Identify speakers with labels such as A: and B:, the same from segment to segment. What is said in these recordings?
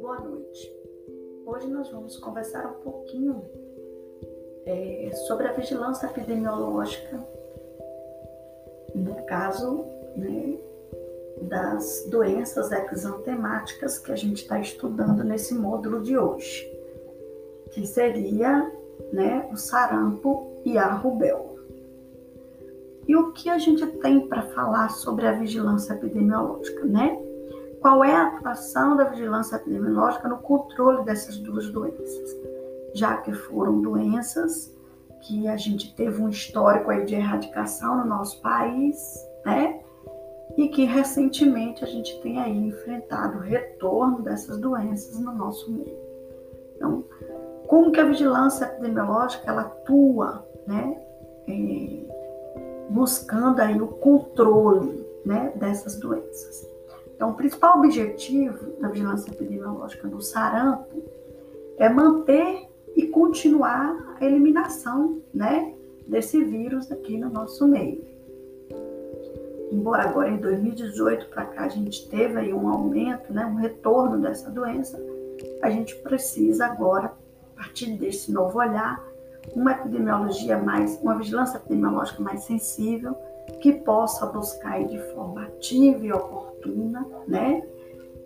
A: Boa noite. Hoje nós vamos conversar um pouquinho é, sobre a vigilância epidemiológica, no caso né, das doenças exantemáticas que a gente está estudando nesse módulo de hoje, que seria né, o sarampo e a rubéola. O que a gente tem para falar sobre a vigilância epidemiológica, né? Qual é a atuação da vigilância epidemiológica no controle dessas duas doenças? Já que foram doenças que a gente teve um histórico aí de erradicação no nosso país, né? E que recentemente a gente tem aí enfrentado o retorno dessas doenças no nosso meio. Então, como que a vigilância epidemiológica ela atua, né? É, buscando aí o controle né, dessas doenças. Então, o principal objetivo da vigilância epidemiológica do sarampo é manter e continuar a eliminação né, desse vírus aqui no nosso meio. Embora agora em 2018 para cá a gente teve aí um aumento, né, um retorno dessa doença, a gente precisa agora, a partir desse novo olhar, uma epidemiologia mais, uma vigilância epidemiológica mais sensível, que possa buscar de forma ativa e oportuna, né,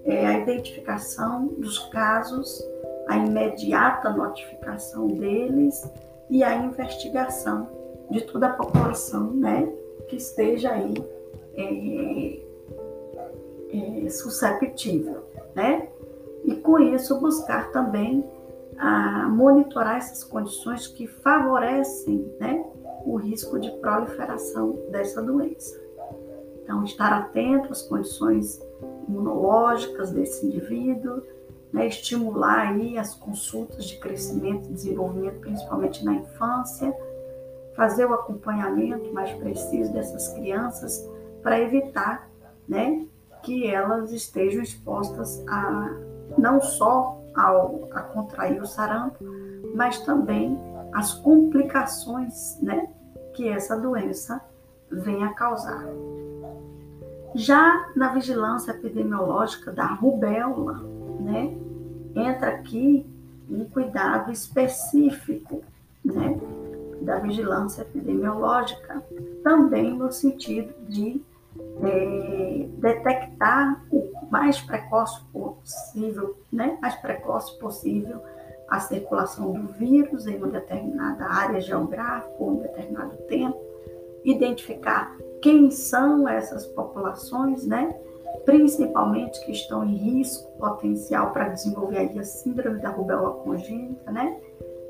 A: é, a identificação dos casos, a imediata notificação deles e a investigação de toda a população, né, que esteja aí é, é, susceptível, né, e com isso buscar também a monitorar essas condições que favorecem né, o risco de proliferação dessa doença. Então, estar atento às condições imunológicas desse indivíduo, né, estimular aí as consultas de crescimento e desenvolvimento, principalmente na infância, fazer o acompanhamento mais preciso dessas crianças para evitar né, que elas estejam expostas a não só ao, a contrair o sarampo, mas também as complicações né, que essa doença vem a causar. Já na vigilância epidemiológica da rubéola, né, entra aqui um cuidado específico né, da vigilância epidemiológica, também no sentido de é, detectar o mais precoce possível, né, mais precoce possível a circulação do vírus em uma determinada área geográfica ou um determinado tempo, identificar quem são essas populações, né, principalmente que estão em risco potencial para desenvolver aí a síndrome da rubéola congênita, né,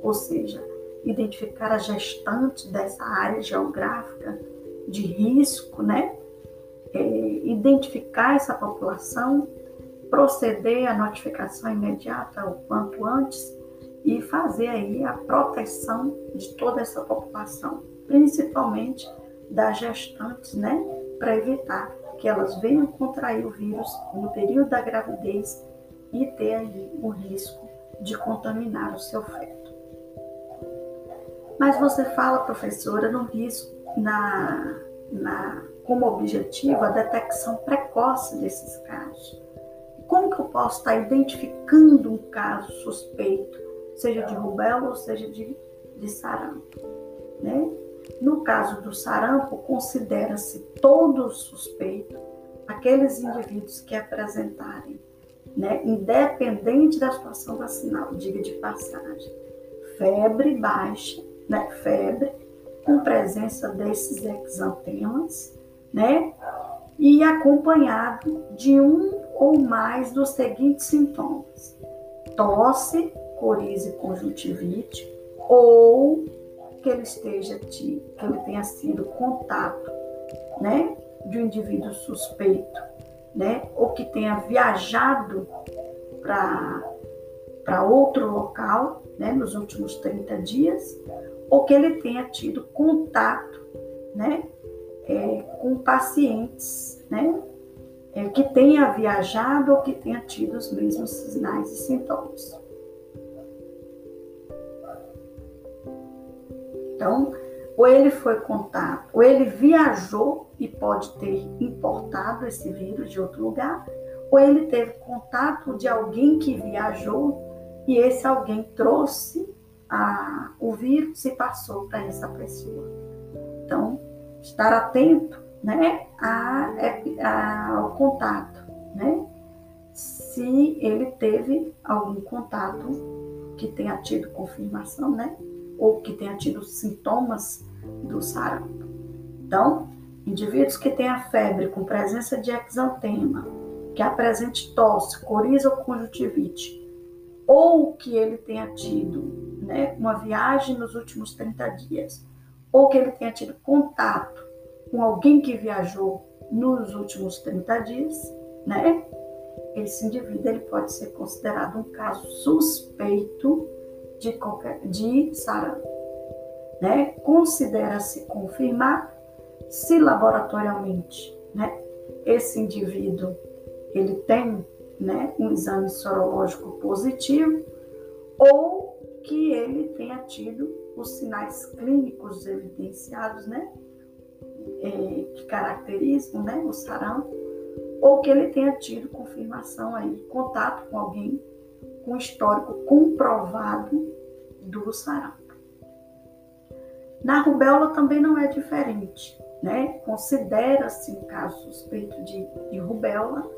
A: ou seja, identificar a gestante dessa área geográfica de risco, né, é, identificar essa população, proceder à notificação imediata o quanto antes e fazer aí a proteção de toda essa população, principalmente das gestantes, né, para evitar que elas venham contrair o vírus no período da gravidez e ter aí o risco de contaminar o seu feto. Mas você fala, professora, no risco, na, na como objetivo a detecção precoce desses casos. Como que eu posso estar identificando um caso suspeito, seja de rubéola ou seja de, de sarampo? Né? No caso do sarampo, considera-se todo suspeito aqueles indivíduos que apresentarem, né, independente da situação vacinal, diga de passagem, febre baixa, né, febre, com presença desses exantemas, né? E acompanhado de um ou mais dos seguintes sintomas: tosse, coriza conjuntivite, ou que ele esteja que ele tenha sido contato, né, de um indivíduo suspeito, né, ou que tenha viajado para para outro local, né, nos últimos 30 dias, ou que ele tenha tido contato, né, é, com pacientes, né? É, que tenha viajado ou que tenha tido os mesmos sinais e sintomas. Então, ou ele foi contato, ou ele viajou e pode ter importado esse vírus de outro lugar, ou ele teve contato de alguém que viajou e esse alguém trouxe a, o vírus e passou para essa pessoa. Então, estar atento né, a, a, ao contato, né? Se ele teve algum contato que tenha tido confirmação, né? Ou que tenha tido sintomas do sarampo. Então, indivíduos que tenham febre com presença de exantema, que apresente tosse, coriza ou conjuntivite, ou que ele tenha tido né, uma viagem nos últimos 30 dias, ou que ele tenha tido contato com alguém que viajou nos últimos 30 dias, né? Esse indivíduo ele pode ser considerado um caso suspeito de, qualquer, de sarampo. Né? Considera-se confirmar se laboratorialmente né, esse indivíduo ele tem né, um exame sorológico positivo ou que ele tenha tido os sinais clínicos evidenciados, né, é, que caracterizam né, o sarampo, ou que ele tenha tido confirmação aí, contato com alguém com histórico comprovado do sarampo. Na rubéola também não é diferente, né? Considera-se um caso suspeito de, de rubéola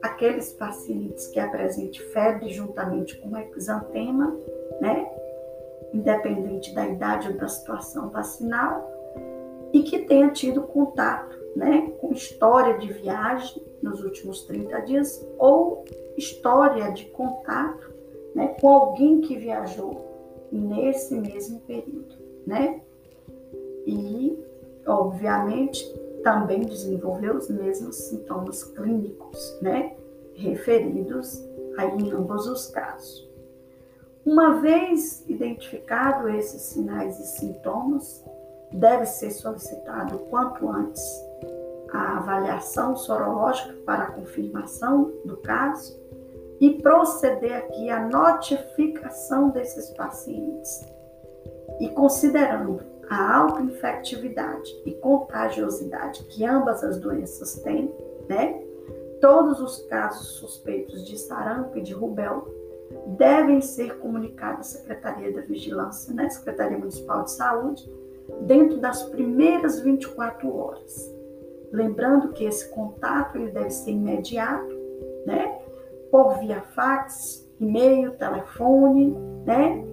A: aqueles pacientes que apresentem febre juntamente com exantema, né? Independente da idade ou da situação vacinal, e que tenha tido contato, né? Com história de viagem nos últimos 30 dias ou história de contato, né? Com alguém que viajou nesse mesmo período, né? E, obviamente, também desenvolveu os mesmos sintomas clínicos, né, referidos aí em ambos os casos. Uma vez identificado esses sinais e sintomas, deve ser solicitado quanto antes a avaliação sorológica para a confirmação do caso e proceder aqui à notificação desses pacientes. E considerando a autoinfectividade e contagiosidade que ambas as doenças têm, né? Todos os casos suspeitos de sarampo e de rubéola devem ser comunicados à Secretaria da Vigilância, né? Secretaria Municipal de Saúde, dentro das primeiras 24 horas. Lembrando que esse contato ele deve ser imediato, né? Por via fax, e-mail, telefone, né?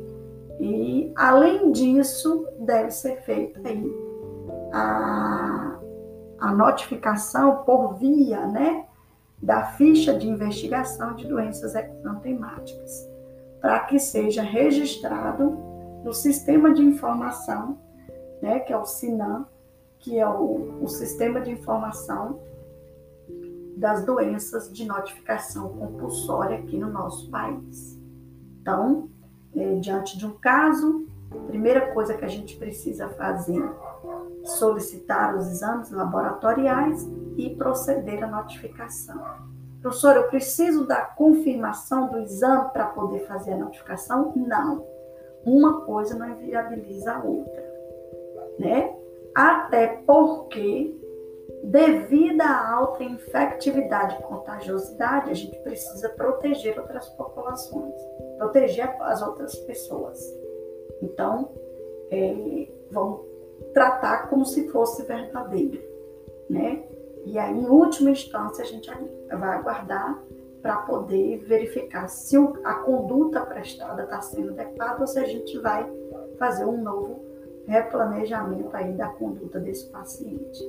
A: E, além disso, deve ser feita aí a, a notificação por via né, da ficha de investigação de doenças exantemáticas, para que seja registrado no Sistema de Informação, né, que é o SINAM, que é o, o Sistema de Informação das Doenças de Notificação Compulsória aqui no nosso país. Então, é, diante de um caso, a primeira coisa que a gente precisa fazer é solicitar os exames laboratoriais e proceder à notificação. Professor, eu preciso da confirmação do exame para poder fazer a notificação? Não. Uma coisa não inviabiliza a outra, né? Até porque Devido à alta infectividade e contagiosidade, a gente precisa proteger outras populações, proteger as outras pessoas. Então, é, vamos tratar como se fosse verdadeiro, né? E aí, em última instância, a gente vai aguardar para poder verificar se a conduta prestada está sendo adequada ou se a gente vai fazer um novo replanejamento aí da conduta desse paciente.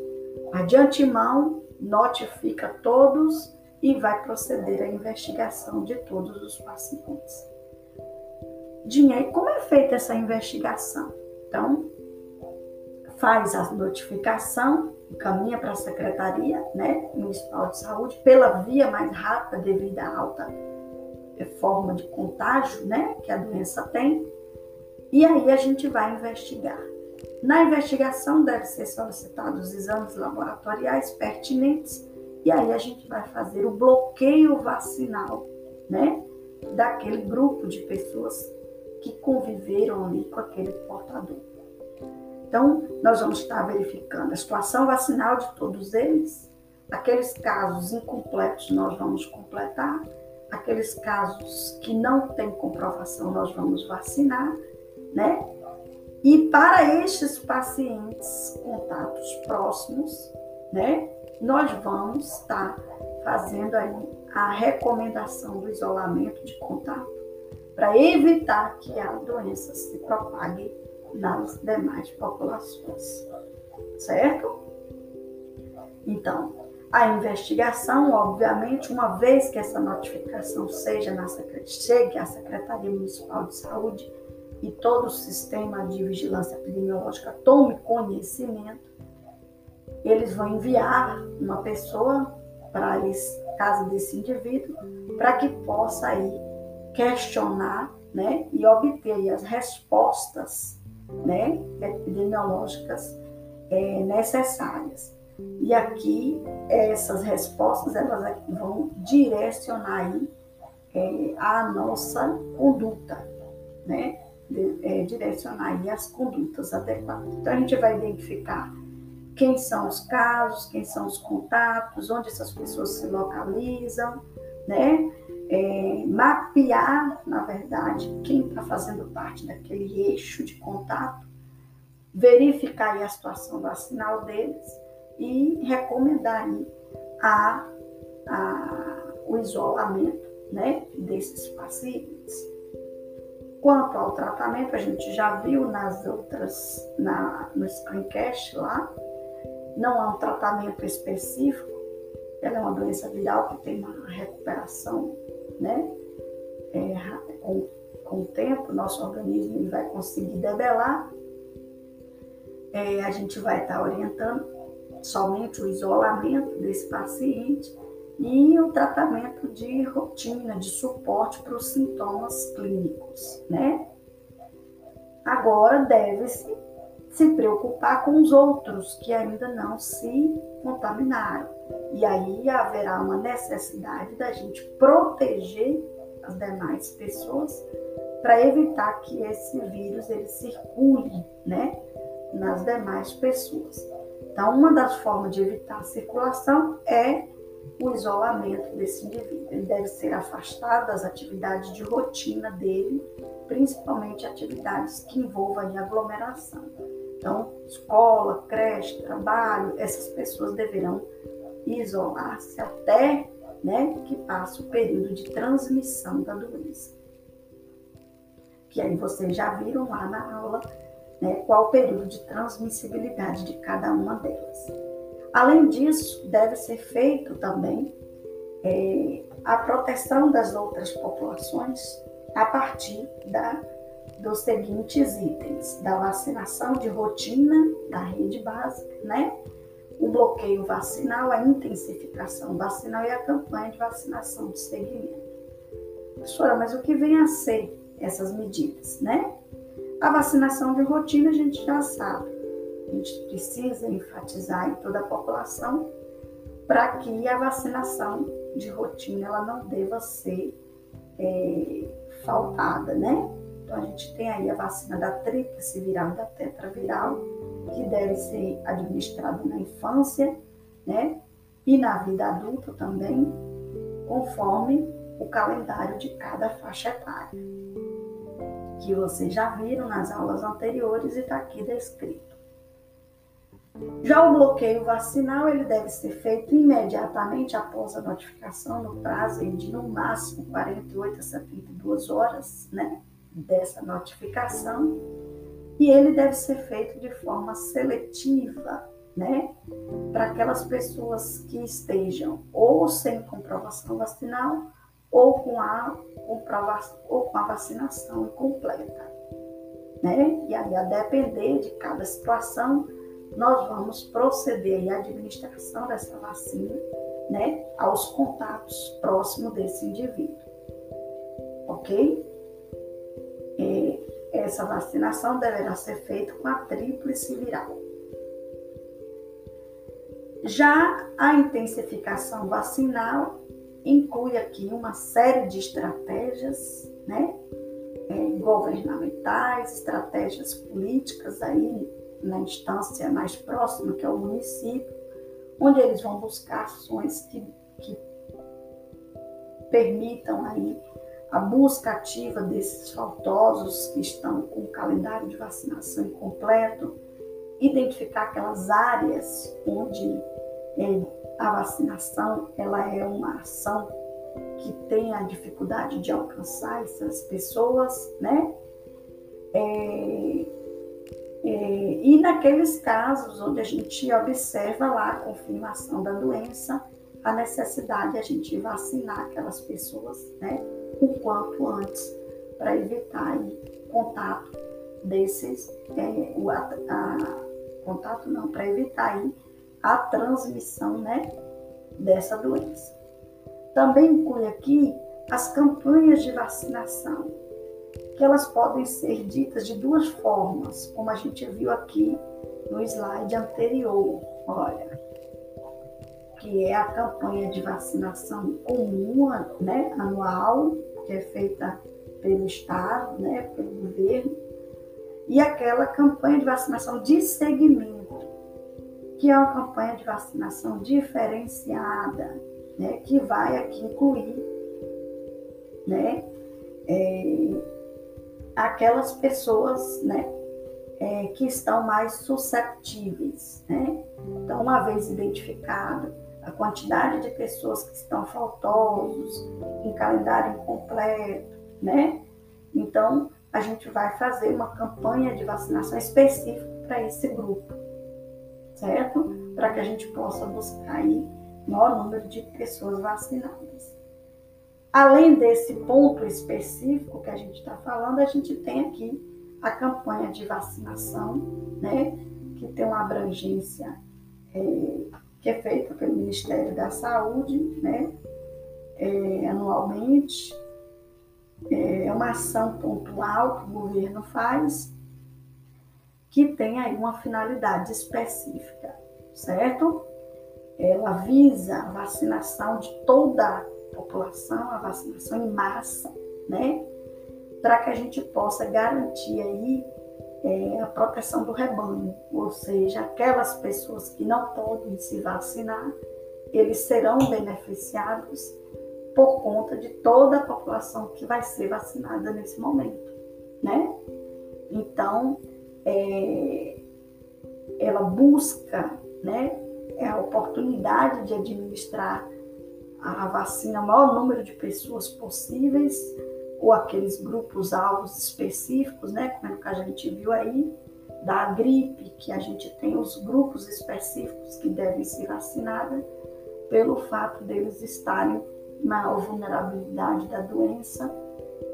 A: Mas de antemão, notifica todos e vai proceder à investigação de todos os pacientes. Dinheiro, como é feita essa investigação? Então, faz a notificação, encaminha para a Secretaria né, Municipal de Saúde, pela via mais rápida devido à alta forma de contágio né, que a doença tem, e aí a gente vai investigar. Na investigação deve ser solicitados os exames laboratoriais pertinentes e aí a gente vai fazer o bloqueio vacinal, né, daquele grupo de pessoas que conviveram ali com aquele portador. Então, nós vamos estar verificando a situação vacinal de todos eles. Aqueles casos incompletos nós vamos completar, aqueles casos que não têm comprovação nós vamos vacinar, né? E para estes pacientes, contatos próximos, né? Nós vamos estar fazendo aí a recomendação do isolamento de contato para evitar que a doença se propague nas demais populações. Certo? Então, a investigação, obviamente, uma vez que essa notificação seja na chegue à Secretaria Municipal de Saúde e todo o sistema de vigilância epidemiológica tome conhecimento, eles vão enviar uma pessoa para a casa desse indivíduo para que possa aí questionar né, e obter as respostas né, epidemiológicas é, necessárias. E aqui essas respostas elas vão direcionar aí, é, a nossa conduta, né? É, direcionar as condutas adequadas. Então a gente vai identificar quem são os casos, quem são os contatos, onde essas pessoas se localizam, né? É, mapear, na verdade, quem está fazendo parte daquele eixo de contato, verificar a situação vacinal deles e recomendar a, a, o isolamento né, desses pacientes. Quanto ao tratamento, a gente já viu nas outras, na, no screencast lá, não há um tratamento específico, ela é uma doença viral que tem uma recuperação né? É, com, com o tempo, nosso organismo vai conseguir debelar. É, a gente vai estar orientando somente o isolamento desse paciente e o tratamento de rotina, de suporte para os sintomas clínicos, né? Agora deve-se se preocupar com os outros que ainda não se contaminaram. E aí haverá uma necessidade da gente proteger as demais pessoas para evitar que esse vírus ele circule, né, nas demais pessoas. Então, uma das formas de evitar a circulação é o isolamento desse indivíduo. Ele deve ser afastado das atividades de rotina dele, principalmente atividades que envolvam aglomeração. Então, escola, creche, trabalho, essas pessoas deverão isolar-se até né, que passe o período de transmissão da doença. Que aí vocês já viram lá na aula né, qual o período de transmissibilidade de cada uma delas. Além disso, deve ser feito também é, a proteção das outras populações a partir da dos seguintes itens: da vacinação de rotina da rede básica, né? O bloqueio vacinal, a intensificação vacinal e a campanha de vacinação de segmento. Professora, mas o que vem a ser essas medidas, né? A vacinação de rotina a gente já sabe. A gente precisa enfatizar em toda a população para que a vacinação de rotina ela não deva ser é, faltada, né? Então, a gente tem aí a vacina da tríplice viral e da tetraviral, que deve ser administrada na infância, né? E na vida adulta também, conforme o calendário de cada faixa etária, que vocês já viram nas aulas anteriores e está aqui descrito. Já o bloqueio vacinal, ele deve ser feito imediatamente após a notificação, no prazo de no máximo 48 a 72 horas, né? dessa notificação e ele deve ser feito de forma seletiva, né? Para aquelas pessoas que estejam ou sem comprovação vacinal ou com a ou com a vacinação incompleta, né? E aí a depender de cada situação, nós vamos proceder à administração dessa vacina, né, aos contatos próximos desse indivíduo. OK? essa vacinação deverá ser feita com a tríplice viral. Já a intensificação vacinal inclui aqui uma série de estratégias, né, é, governamentais, estratégias políticas aí na instância mais próxima, que é o município, onde eles vão buscar ações que, que permitam aí a busca ativa desses faltosos que estão com o calendário de vacinação incompleto, identificar aquelas áreas onde é, a vacinação ela é uma ação que tem a dificuldade de alcançar essas pessoas, né? É, e naqueles casos onde a gente observa lá a confirmação da doença, a necessidade de a gente vacinar aquelas pessoas, né? O quanto antes, para evitar aí, contato desses, é, o, a, a, contato não, para evitar aí a transmissão, né? Dessa doença. Também inclui aqui as campanhas de vacinação, que elas podem ser ditas de duas formas, como a gente viu aqui no slide anterior. Olha, que é a campanha de vacinação comum, né, anual, que é feita pelo Estado, né, pelo governo, e aquela campanha de vacinação de segmento, que é uma campanha de vacinação diferenciada, né, que vai aqui incluir né, é, aquelas pessoas né, é, que estão mais susceptíveis. Né? Então, uma vez identificado a quantidade de pessoas que estão faltosos, em calendário incompleto, né? Então, a gente vai fazer uma campanha de vacinação específica para esse grupo, certo? Para que a gente possa buscar aí maior número de pessoas vacinadas. Além desse ponto específico que a gente está falando, a gente tem aqui a campanha de vacinação, né, que tem uma abrangência é, que é feita pelo Ministério da Saúde, né, é, anualmente. É uma ação pontual que o governo faz, que tem aí uma finalidade específica, certo? ela visa a vacinação de toda a população, a vacinação em massa, né? Para que a gente possa garantir aí é, a proteção do rebanho, ou seja, aquelas pessoas que não podem se vacinar, eles serão beneficiados por conta de toda a população que vai ser vacinada nesse momento, né? Então, é, ela busca, né, é a oportunidade de administrar a vacina ao maior número de pessoas possíveis, ou aqueles grupos alvos específicos, né? Como é que a gente viu aí, da gripe, que a gente tem os grupos específicos que devem ser vacinados, pelo fato deles estarem na vulnerabilidade da doença,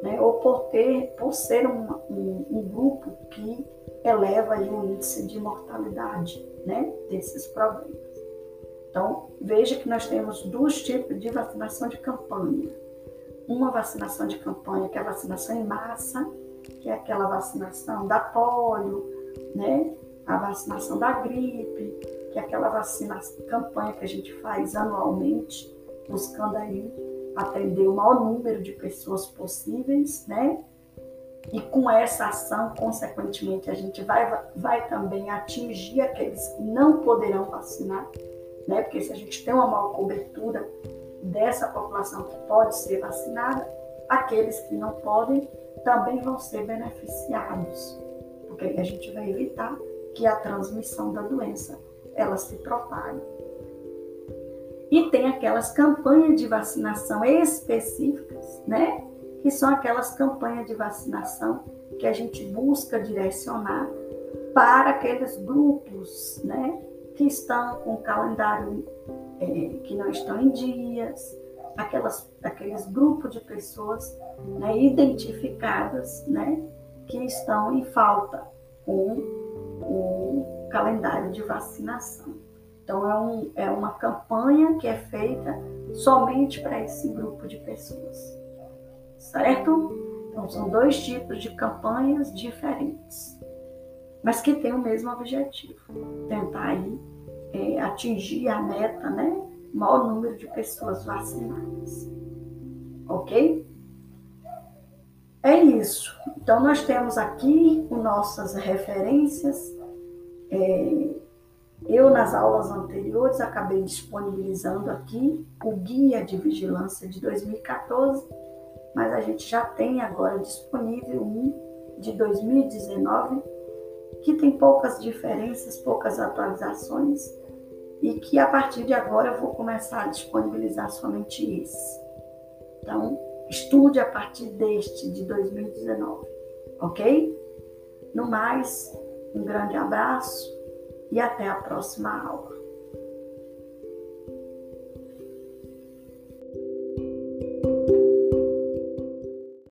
A: né? ou por, ter, por ser um, um, um grupo que eleva o índice de mortalidade né? desses problemas. Então, veja que nós temos dois tipos de vacinação de campanha. Uma vacinação de campanha, que é a vacinação em massa, que é aquela vacinação da polio, né? a vacinação da gripe, que é aquela vacina campanha que a gente faz anualmente, buscando aí atender o maior número de pessoas possíveis, né? E com essa ação, consequentemente, a gente vai, vai também atingir aqueles que não poderão vacinar, né? Porque se a gente tem uma maior cobertura dessa população que pode ser vacinada, aqueles que não podem também vão ser beneficiados, porque a gente vai evitar que a transmissão da doença ela se propague. E tem aquelas campanhas de vacinação específicas, né? Que são aquelas campanhas de vacinação que a gente busca direcionar para aqueles grupos, né? Que estão com o calendário é, que não estão em dias, aquelas, aqueles grupos de pessoas né, identificadas né, que estão em falta com o calendário de vacinação. Então, é, um, é uma campanha que é feita somente para esse grupo de pessoas, certo? Então, são dois tipos de campanhas diferentes mas que tem o mesmo objetivo, tentar aí, é, atingir a meta, né? Maior número de pessoas vacinadas. Ok? É isso. Então, nós temos aqui nossas referências É, eu, nas aulas anteriores, acabei disponibilizando aqui o Guia de Vigilância de 2014, mas a gente já tem agora disponível um de 2019, que tem poucas diferenças, poucas atualizações, e que a partir de agora eu vou começar a disponibilizar somente esse. Então, estude a partir deste de 2019, ok? No mais, um grande abraço e até a próxima aula.